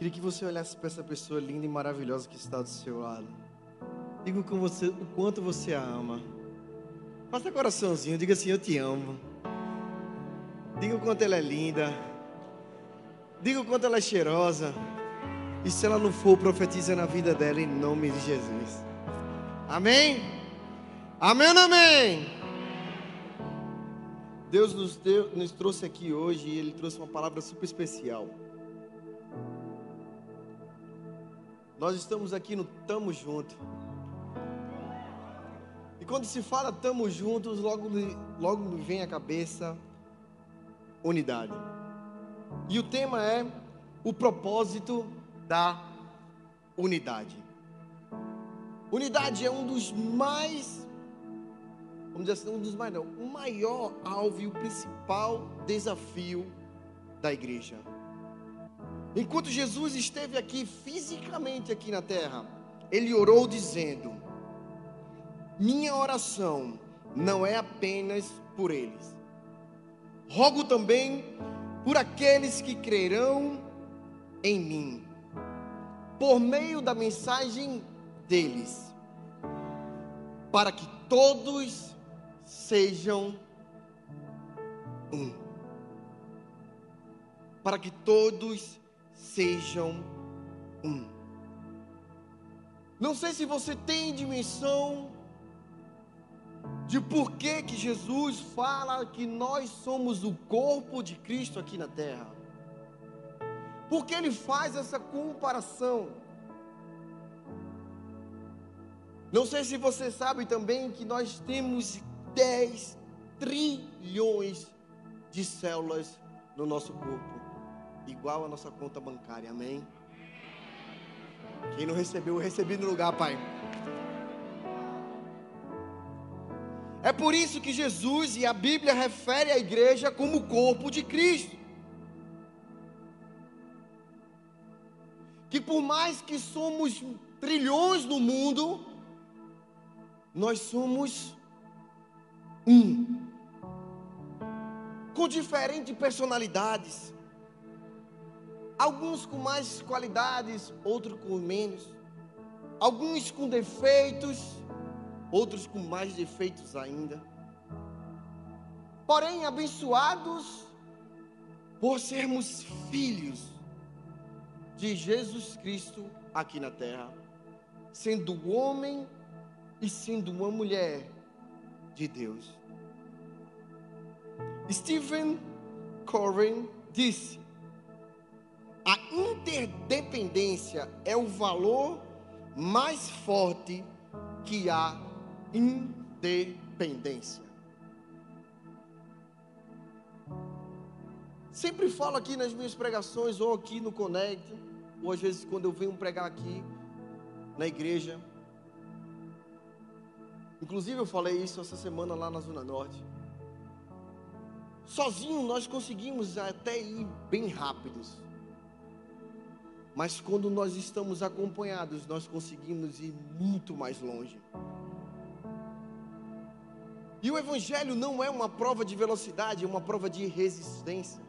Queria que você olhasse para essa pessoa linda e maravilhosa que está do seu lado. Diga com você o quanto você a ama. Faça coraçãozinho, diga assim: Eu te amo. Diga o quanto ela é linda. Diga o quanto ela é cheirosa. E se ela não for, profetiza na vida dela em nome de Jesus. Amém? Amém ou amém? Deus nos, deu, nos trouxe aqui hoje e Ele trouxe uma palavra super especial. Nós estamos aqui no Tamo Junto. E quando se fala Tamo Juntos, logo, logo me vem à cabeça unidade. E o tema é o propósito da unidade. Unidade é um dos mais, vamos dizer assim, um dos mais não, o maior alvo e o principal desafio da igreja. Enquanto Jesus esteve aqui fisicamente aqui na terra, ele orou dizendo: Minha oração não é apenas por eles. Rogo também por aqueles que crerão em mim, por meio da mensagem deles, para que todos sejam um. Para que todos sejam um. Não sei se você tem dimensão de por que, que Jesus fala que nós somos o corpo de Cristo aqui na terra. Porque ele faz essa comparação. Não sei se você sabe também que nós temos 10 trilhões de células no nosso corpo igual a nossa conta bancária, amém? Quem não recebeu, eu recebi no lugar, Pai. É por isso que Jesus e a Bíblia refere a igreja como o corpo de Cristo. Que por mais que somos trilhões no mundo, nós somos um. Com diferentes personalidades alguns com mais qualidades, outros com menos, alguns com defeitos, outros com mais defeitos ainda. Porém, abençoados por sermos filhos de Jesus Cristo aqui na terra, sendo homem e sendo uma mulher de Deus. Stephen Corwin disse: a interdependência é o valor mais forte que a independência. Sempre falo aqui nas minhas pregações, ou aqui no Connect, ou às vezes quando eu venho pregar aqui na igreja. Inclusive eu falei isso essa semana lá na Zona Norte. Sozinho nós conseguimos até ir bem rápidos. Mas quando nós estamos acompanhados, nós conseguimos ir muito mais longe. E o Evangelho não é uma prova de velocidade, é uma prova de resistência.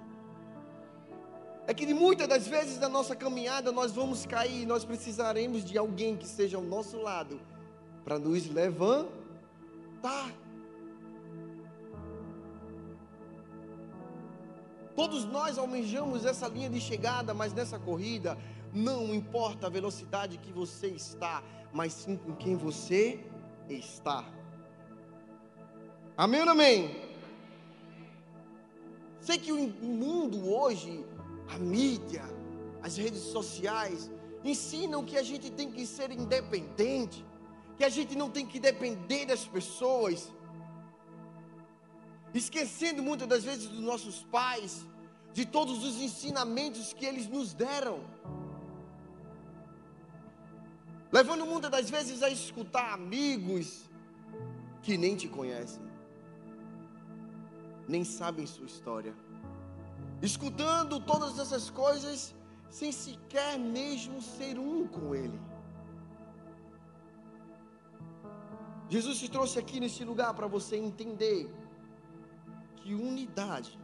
É que muitas das vezes na nossa caminhada nós vamos cair, nós precisaremos de alguém que esteja ao nosso lado para nos levantar. Todos nós almejamos essa linha de chegada, mas nessa corrida não importa a velocidade que você está, mas sim com quem você está. Amém ou amém? Sei que o mundo hoje, a mídia, as redes sociais, ensinam que a gente tem que ser independente, que a gente não tem que depender das pessoas, esquecendo muitas das vezes dos nossos pais, de todos os ensinamentos que eles nos deram, levando muitas das vezes a escutar amigos que nem te conhecem, nem sabem sua história, escutando todas essas coisas sem sequer mesmo ser um com Ele. Jesus te trouxe aqui nesse lugar para você entender que unidade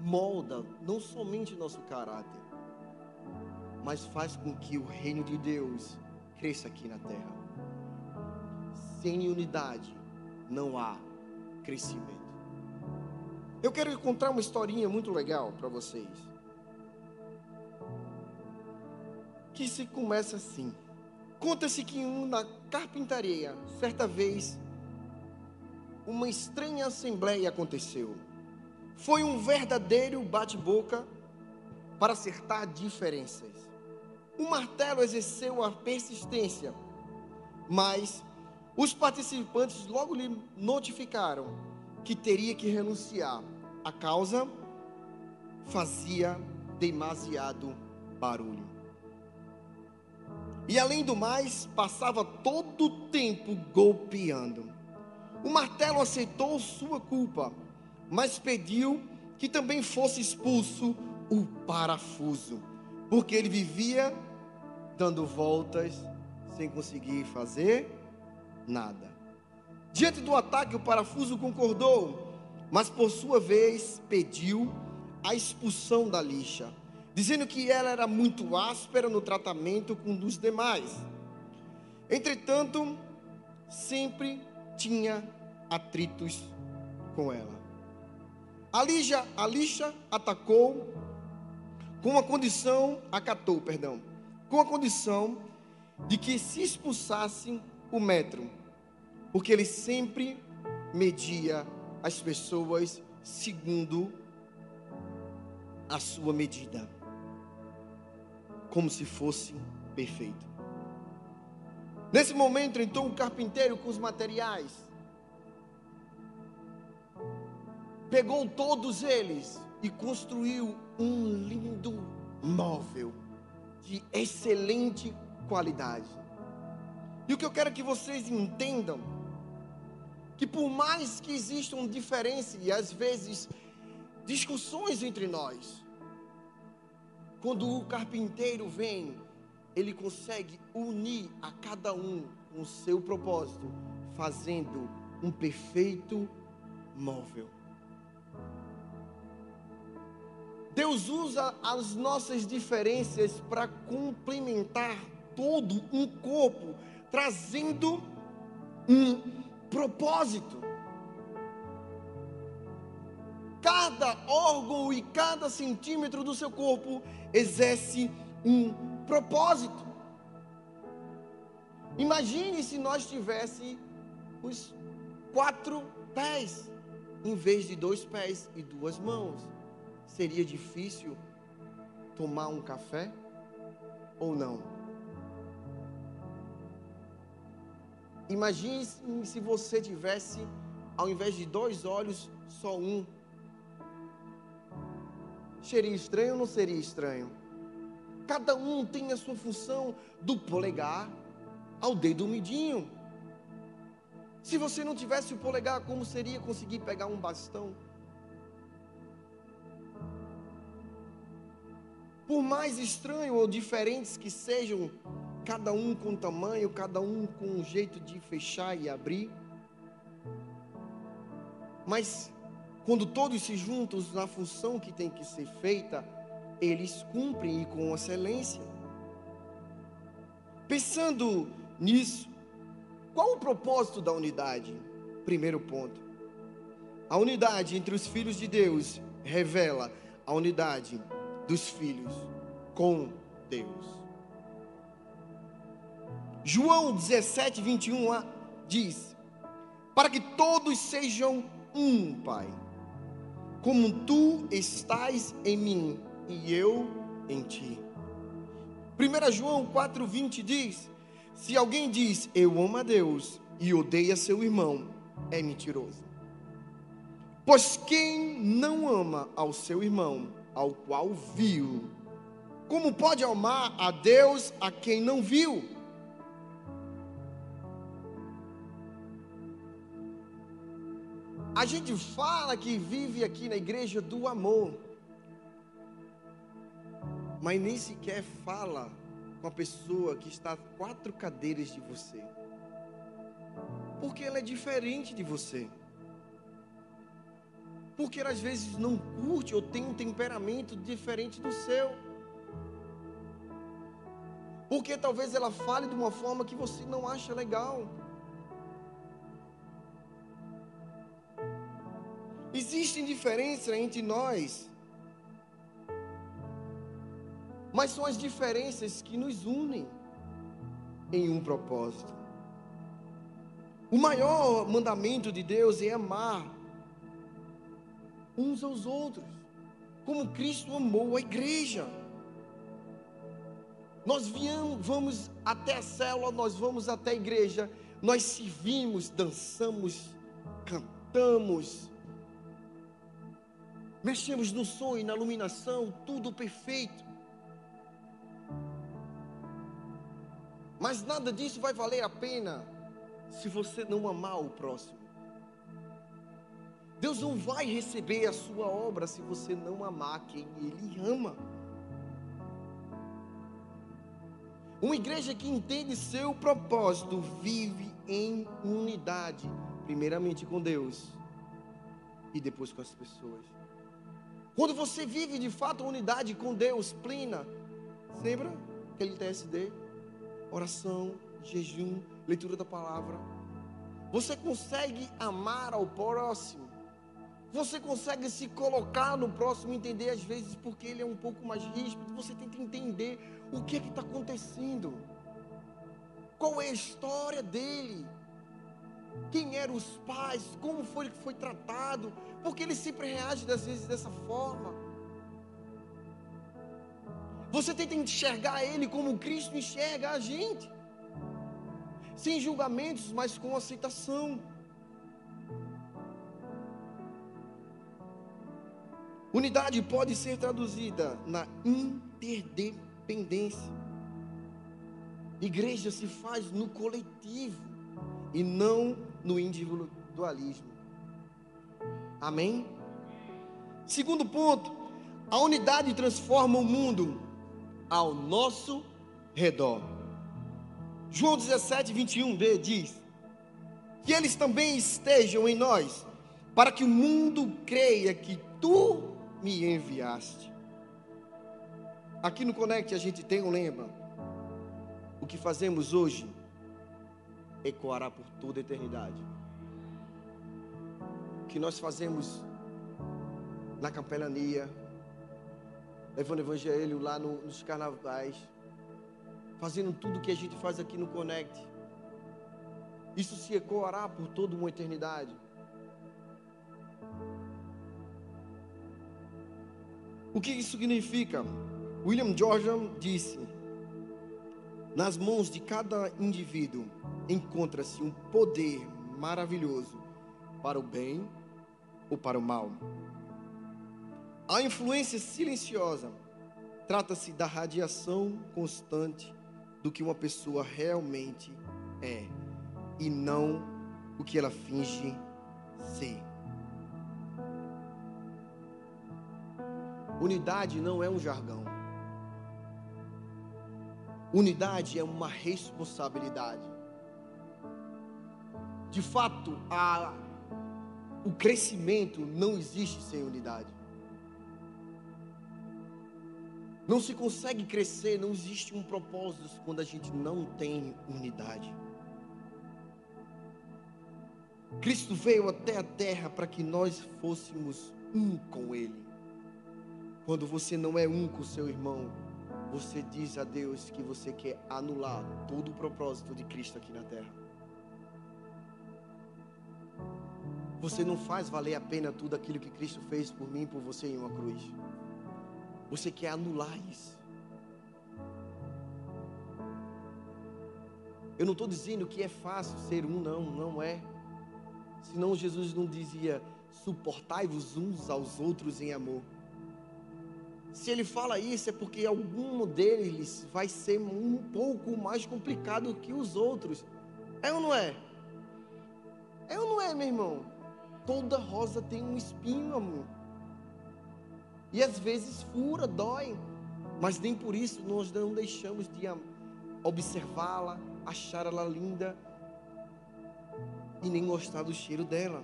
molda não somente nosso caráter, mas faz com que o reino de Deus cresça aqui na terra. Sem unidade não há crescimento. Eu quero contar uma historinha muito legal para vocês. Que se começa assim. Conta-se que na carpintaria, certa vez, uma estranha assembleia aconteceu. Foi um verdadeiro bate-boca para acertar diferenças. O martelo exerceu a persistência, mas os participantes logo lhe notificaram que teria que renunciar. A causa fazia demasiado barulho. E além do mais, passava todo o tempo golpeando. O martelo aceitou sua culpa, mas pediu que também fosse expulso o parafuso, porque ele vivia dando voltas sem conseguir fazer nada. Diante do ataque, o parafuso concordou, mas por sua vez pediu a expulsão da lixa dizendo que ela era muito áspera no tratamento com os demais. Entretanto, sempre tinha atritos com ela. A lixa, a lixa atacou com a condição, acatou, perdão, com a condição de que se expulsasse o metro, porque ele sempre media as pessoas segundo a sua medida como se fosse perfeito. Nesse momento entrou um carpinteiro com os materiais, pegou todos eles e construiu um lindo móvel de excelente qualidade. E o que eu quero que vocês entendam, que por mais que existam diferenças e às vezes discussões entre nós, quando o carpinteiro vem, ele consegue unir a cada um com o seu propósito, fazendo um perfeito móvel. Deus usa as nossas diferenças para complementar todo um corpo, trazendo um propósito. Cada órgão e cada centímetro do seu corpo exerce um propósito. Imagine se nós tivéssemos os quatro pés, em vez de dois pés e duas mãos. Seria difícil tomar um café ou não? Imagine se você tivesse, ao invés de dois olhos, só um Seria estranho ou não seria estranho? Cada um tem a sua função, do polegar ao dedo midinho. Se você não tivesse o polegar, como seria conseguir pegar um bastão? Por mais estranho ou diferentes que sejam, cada um com tamanho, cada um com um jeito de fechar e abrir, mas quando todos se juntam na função que tem que ser feita, eles cumprem e com excelência. Pensando nisso, qual o propósito da unidade? Primeiro ponto. A unidade entre os filhos de Deus revela a unidade dos filhos com Deus. João 17, 21 diz: Para que todos sejam um, Pai como tu estás em mim e eu em ti. 1 João 4,20 diz: Se alguém diz eu amo a Deus e odeia seu irmão, é mentiroso. Pois quem não ama ao seu irmão, ao qual viu, como pode amar a Deus a quem não viu? A gente fala que vive aqui na igreja do amor, mas nem sequer fala com a pessoa que está a quatro cadeiras de você, porque ela é diferente de você. porque às vezes não curte ou tem um temperamento diferente do seu. Porque talvez ela fale de uma forma que você não acha legal. Existem diferenças entre nós, mas são as diferenças que nos unem em um propósito. O maior mandamento de Deus é amar uns aos outros, como Cristo amou a igreja. Nós viemos, vamos até a célula, nós vamos até a igreja, nós servimos, dançamos, cantamos, mexemos no som e na iluminação, tudo perfeito. Mas nada disso vai valer a pena se você não amar o próximo. Deus não vai receber a sua obra se você não amar quem Ele ama. Uma igreja que entende seu propósito vive em unidade, primeiramente com Deus e depois com as pessoas. Quando você vive de fato a unidade com Deus plena, lembra aquele TSD? Oração, jejum, leitura da palavra. Você consegue amar ao próximo você consegue se colocar no próximo, entender às vezes porque ele é um pouco mais ríspido. Você tenta entender o que é que está acontecendo. Qual é a história dele? Quem eram os pais? Como foi que foi tratado? Porque ele sempre reage às vezes dessa forma. Você tenta enxergar ele como Cristo enxerga a gente. Sem julgamentos, mas com aceitação. Unidade pode ser traduzida na interdependência. Igreja se faz no coletivo e não no individualismo. Amém? Segundo ponto, a unidade transforma o mundo ao nosso redor. João 17, 21b diz: Que eles também estejam em nós, para que o mundo creia que tu me enviaste. Aqui no Conect a gente tem um lema. O que fazemos hoje ecoará por toda a eternidade. O que nós fazemos na capelania, levando evangelho lá no, nos carnavais, fazendo tudo que a gente faz aqui no Conect. Isso se ecoará por toda uma eternidade. O que isso significa? William Georgian disse: Nas mãos de cada indivíduo encontra-se um poder maravilhoso para o bem ou para o mal. A influência silenciosa trata-se da radiação constante do que uma pessoa realmente é e não o que ela finge ser. Unidade não é um jargão. Unidade é uma responsabilidade. De fato, a, o crescimento não existe sem unidade. Não se consegue crescer, não existe um propósito quando a gente não tem unidade. Cristo veio até a terra para que nós fôssemos um com Ele. Quando você não é um com seu irmão, você diz a Deus que você quer anular todo o propósito de Cristo aqui na terra. Você não faz valer a pena tudo aquilo que Cristo fez por mim por você em uma cruz. Você quer anular isso. Eu não estou dizendo que é fácil ser um, não, não é. Senão Jesus não dizia: suportai-vos uns aos outros em amor. Se ele fala isso, é porque algum deles vai ser um pouco mais complicado que os outros. É ou não é? É ou não é, meu irmão? Toda rosa tem um espinho, amor. E às vezes fura, dói. Mas nem por isso nós não deixamos de observá-la, achar ela linda e nem gostar do cheiro dela.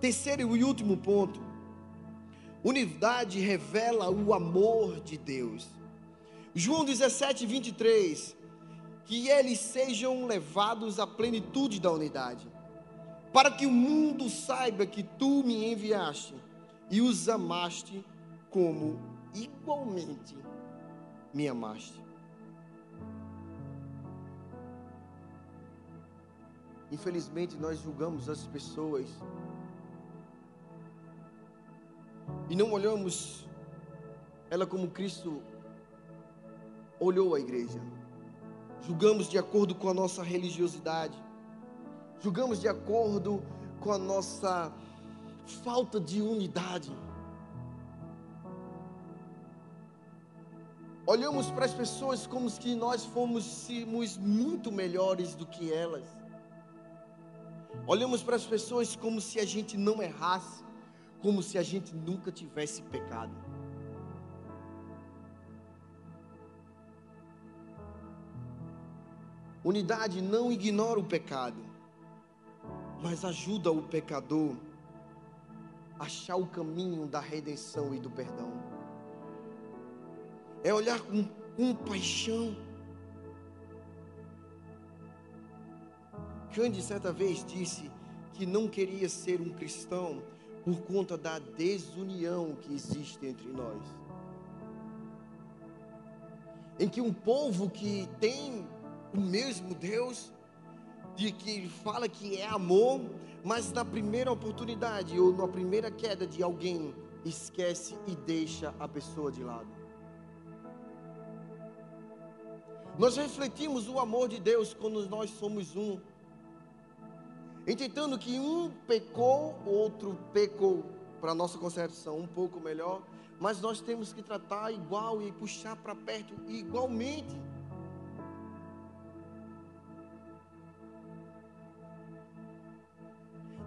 Terceiro e último ponto. Unidade revela o amor de Deus. João 17, 23. Que eles sejam levados à plenitude da unidade, para que o mundo saiba que tu me enviaste e os amaste como igualmente me amaste. Infelizmente, nós julgamos as pessoas e não olhamos ela como Cristo olhou a igreja. Julgamos de acordo com a nossa religiosidade, julgamos de acordo com a nossa falta de unidade. Olhamos para as pessoas como se nós fôssemos muito melhores do que elas. Olhamos para as pessoas como se a gente não errasse, como se a gente nunca tivesse pecado. Unidade não ignora o pecado, mas ajuda o pecador achar o caminho da redenção e do perdão. É olhar com compaixão Gandhi certa vez disse que não queria ser um cristão por conta da desunião que existe entre nós. Em que um povo que tem o mesmo Deus, de que fala que é amor, mas na primeira oportunidade ou na primeira queda de alguém, esquece e deixa a pessoa de lado. Nós refletimos o amor de Deus quando nós somos um entendendo que um pecou, o outro pecou, para nossa concepção um pouco melhor, mas nós temos que tratar igual e puxar para perto igualmente.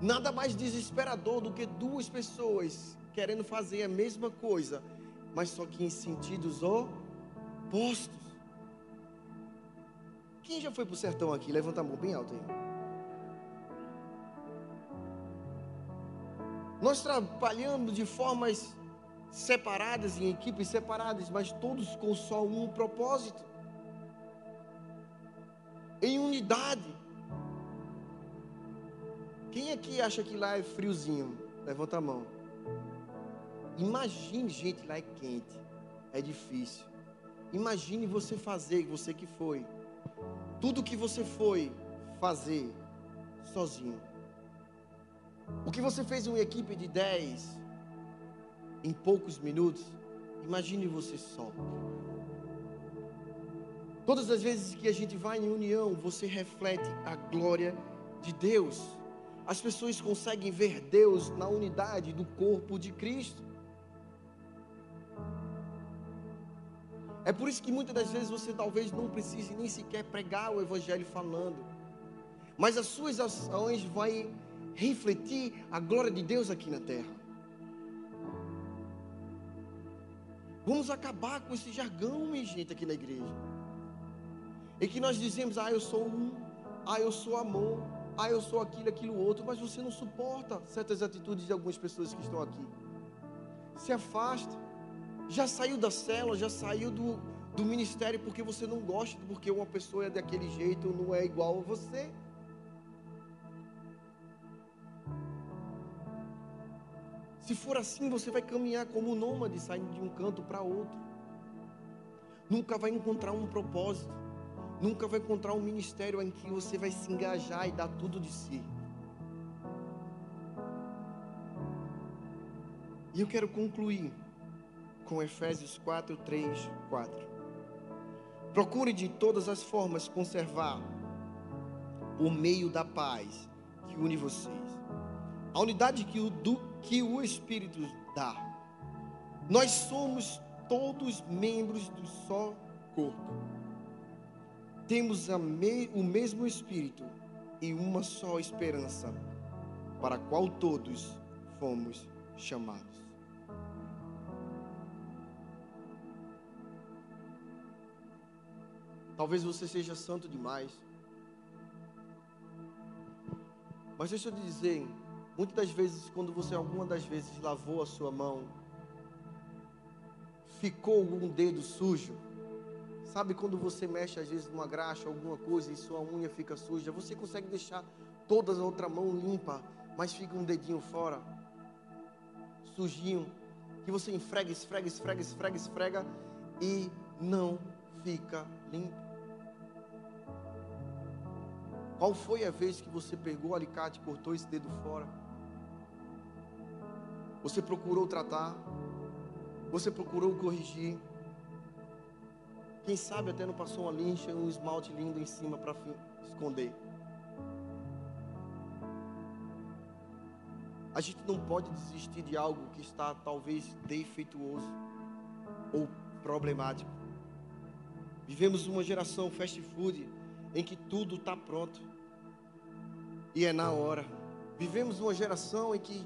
Nada mais desesperador do que duas pessoas querendo fazer a mesma coisa, mas só que em sentidos opostos. Quem já foi para o sertão aqui? Levanta a mão bem alto aí. Nós trabalhamos de formas separadas, em equipes separadas, mas todos com só um propósito. Em unidade. Quem aqui acha que lá é friozinho? Levanta a mão. Imagine, gente, lá é quente. É difícil. Imagine você fazer, você que foi. Tudo que você foi fazer sozinho. O que você fez em uma equipe de 10 em poucos minutos, imagine você só. Todas as vezes que a gente vai em união, você reflete a glória de Deus. As pessoas conseguem ver Deus na unidade do corpo de Cristo. É por isso que muitas das vezes você talvez não precise nem sequer pregar o evangelho falando. Mas as suas ações vão refletir a glória de Deus aqui na terra. Vamos acabar com esse jargão, minha gente, aqui na igreja. E que nós dizemos, ah, eu sou um, ah, eu sou amor, ah, eu sou aquilo, aquilo outro, mas você não suporta certas atitudes de algumas pessoas que estão aqui. Se afasta. Já saiu da cela, já saiu do, do ministério porque você não gosta, porque uma pessoa é daquele jeito, não é igual a você. Se for assim, você vai caminhar como um nômade, saindo de um canto para outro. Nunca vai encontrar um propósito. Nunca vai encontrar um ministério em que você vai se engajar e dar tudo de si. E eu quero concluir com Efésios 4, 3, 4. Procure de todas as formas conservar o meio da paz que une vocês. A unidade que o, do, que o Espírito dá. Nós somos todos membros do só corpo. Temos me, o mesmo Espírito e uma só esperança, para a qual todos fomos chamados. Talvez você seja santo demais. Mas deixa eu te dizer, Muitas das vezes, quando você alguma das vezes lavou a sua mão, ficou algum dedo sujo. Sabe quando você mexe às vezes numa graxa, alguma coisa e sua unha fica suja, você consegue deixar toda a outra mão limpa, mas fica um dedinho fora, sujinho, que você esfrega, esfrega, esfrega, esfrega, esfrega e não fica limpo. Qual foi a vez que você pegou o alicate e cortou esse dedo fora? Você procurou tratar? Você procurou corrigir? Quem sabe até não passou uma lincha e um esmalte lindo em cima para esconder? A gente não pode desistir de algo que está talvez defeituoso ou problemático. Vivemos uma geração fast food em que tudo está pronto e é na hora. Vivemos uma geração em que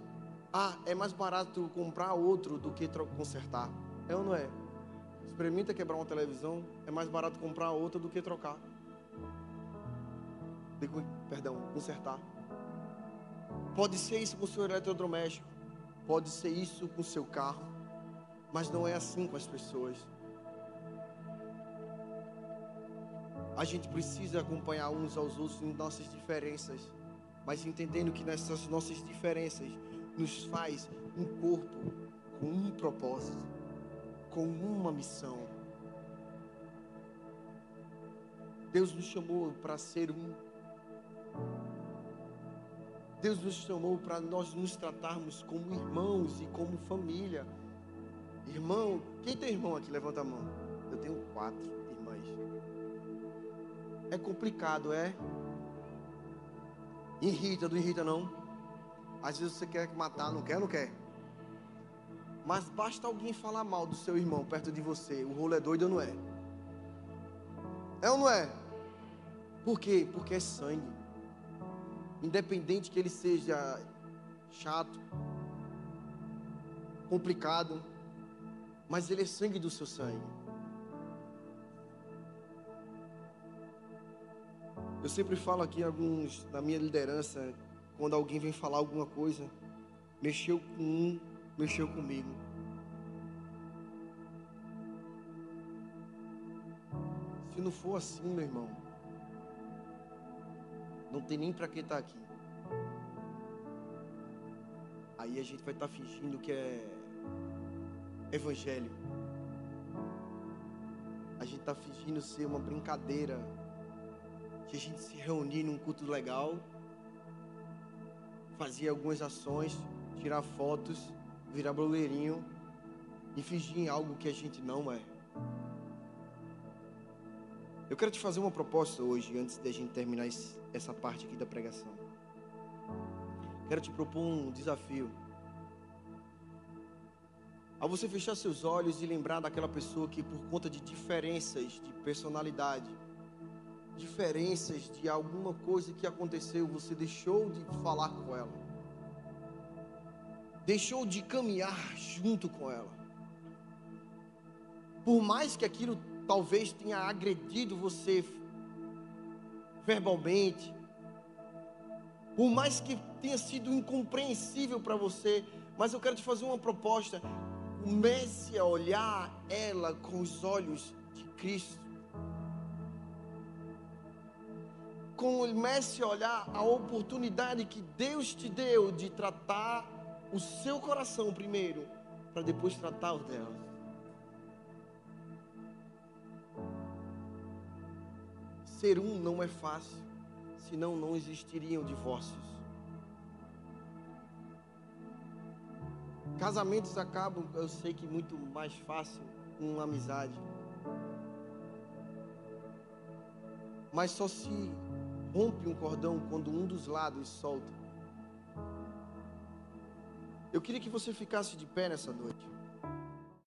ah, é mais barato comprar outro do que consertar. É ou não é? Experimenta quebrar uma televisão, é mais barato comprar outra do que trocar. Perdão, consertar. Pode ser isso com o seu eletrodoméstico, pode ser isso com o seu carro, mas não é assim com as pessoas. A gente precisa acompanhar uns aos outros em nossas diferenças, mas entendendo que nessas nossas diferenças nos faz um corpo com um propósito, com uma missão. Deus nos chamou para ser um Deus nos chamou para nós nos tratarmos como irmãos e como família. Irmão, quem tem irmão aqui? Levanta a mão. Eu tenho quatro irmãs. É complicado, é? Irrita, não irrita não? Às vezes você quer matar, não quer, não quer. Mas basta alguém falar mal do seu irmão perto de você. O rolo é doido ou não é? É ou não é? Por quê? Porque é sangue independente que ele seja chato, complicado, mas ele é sangue do seu sangue. Eu sempre falo aqui alguns da minha liderança, quando alguém vem falar alguma coisa, mexeu com um, mexeu comigo. Se não for assim, meu irmão, não tem nem para que estar tá aqui. Aí a gente vai estar tá fingindo que é evangelho. A gente está fingindo ser uma brincadeira. De a gente se reunir num culto legal, fazer algumas ações, tirar fotos, virar blogueirinho e fingir em algo que a gente não é. Eu quero te fazer uma proposta hoje, antes de a gente terminar essa parte aqui da pregação. Quero te propor um desafio. Ao você fechar seus olhos e lembrar daquela pessoa que, por conta de diferenças de personalidade, diferenças de alguma coisa que aconteceu, você deixou de falar com ela, deixou de caminhar junto com ela. Por mais que aquilo talvez tenha agredido você verbalmente, por mais que tenha sido incompreensível para você, mas eu quero te fazer uma proposta. Comece a olhar ela com os olhos de Cristo. Comece a olhar a oportunidade que Deus te deu de tratar o seu coração primeiro, para depois tratar o dela. Ser um não é fácil, senão não existiriam divórcios. Casamentos acabam, eu sei que muito mais fácil com uma amizade. Mas só se rompe um cordão quando um dos lados solta. Eu queria que você ficasse de pé nessa noite.